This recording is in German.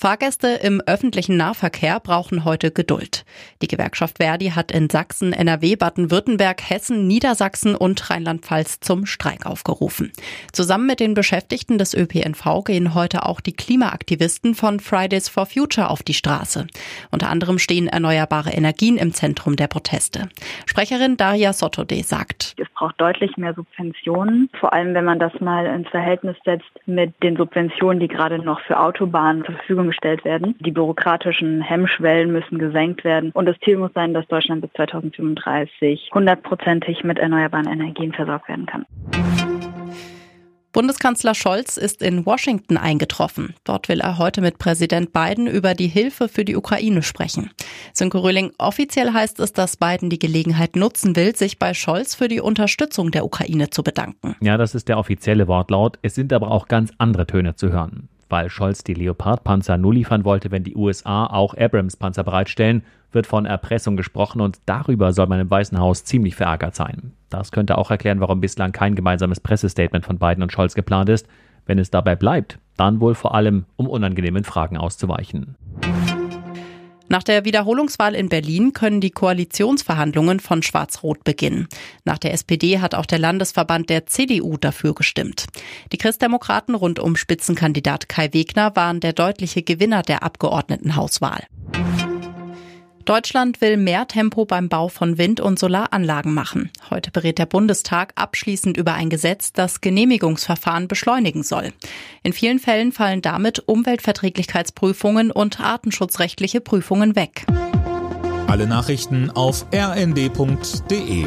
Fahrgäste im öffentlichen Nahverkehr brauchen heute Geduld. Die Gewerkschaft Verdi hat in Sachsen, NRW, Baden-Württemberg, Hessen, Niedersachsen und Rheinland-Pfalz zum Streik aufgerufen. Zusammen mit den Beschäftigten des ÖPNV gehen heute auch die Klimaaktivisten von Fridays for Future auf die Straße. Unter anderem stehen erneuerbare Energien im Zentrum der Proteste. Sprecherin Daria Sottode sagt, es braucht deutlich mehr Subventionen, vor allem wenn man das mal ins Verhältnis setzt mit den Subventionen, die gerade noch für Autobahnen zur Verfügung gestellt werden. Die bürokratischen Hemmschwellen müssen gesenkt werden und das Ziel muss sein, dass Deutschland bis 2035 hundertprozentig mit erneuerbaren Energien versorgt werden kann. Bundeskanzler Scholz ist in Washington eingetroffen. Dort will er heute mit Präsident Biden über die Hilfe für die Ukraine sprechen. Sönke Röhling, offiziell heißt es, dass Biden die Gelegenheit nutzen will, sich bei Scholz für die Unterstützung der Ukraine zu bedanken. Ja, das ist der offizielle Wortlaut. Es sind aber auch ganz andere Töne zu hören weil Scholz die Leopard-Panzer nur liefern wollte, wenn die USA auch Abrams-Panzer bereitstellen, wird von Erpressung gesprochen und darüber soll man im Weißen Haus ziemlich verärgert sein. Das könnte auch erklären, warum bislang kein gemeinsames Pressestatement von Biden und Scholz geplant ist. Wenn es dabei bleibt, dann wohl vor allem, um unangenehmen Fragen auszuweichen. Nach der Wiederholungswahl in Berlin können die Koalitionsverhandlungen von Schwarz-Rot beginnen. Nach der SPD hat auch der Landesverband der CDU dafür gestimmt. Die Christdemokraten rund um Spitzenkandidat Kai Wegner waren der deutliche Gewinner der Abgeordnetenhauswahl. Deutschland will mehr Tempo beim Bau von Wind- und Solaranlagen machen. Heute berät der Bundestag abschließend über ein Gesetz, das Genehmigungsverfahren beschleunigen soll. In vielen Fällen fallen damit Umweltverträglichkeitsprüfungen und artenschutzrechtliche Prüfungen weg. Alle Nachrichten auf rnd.de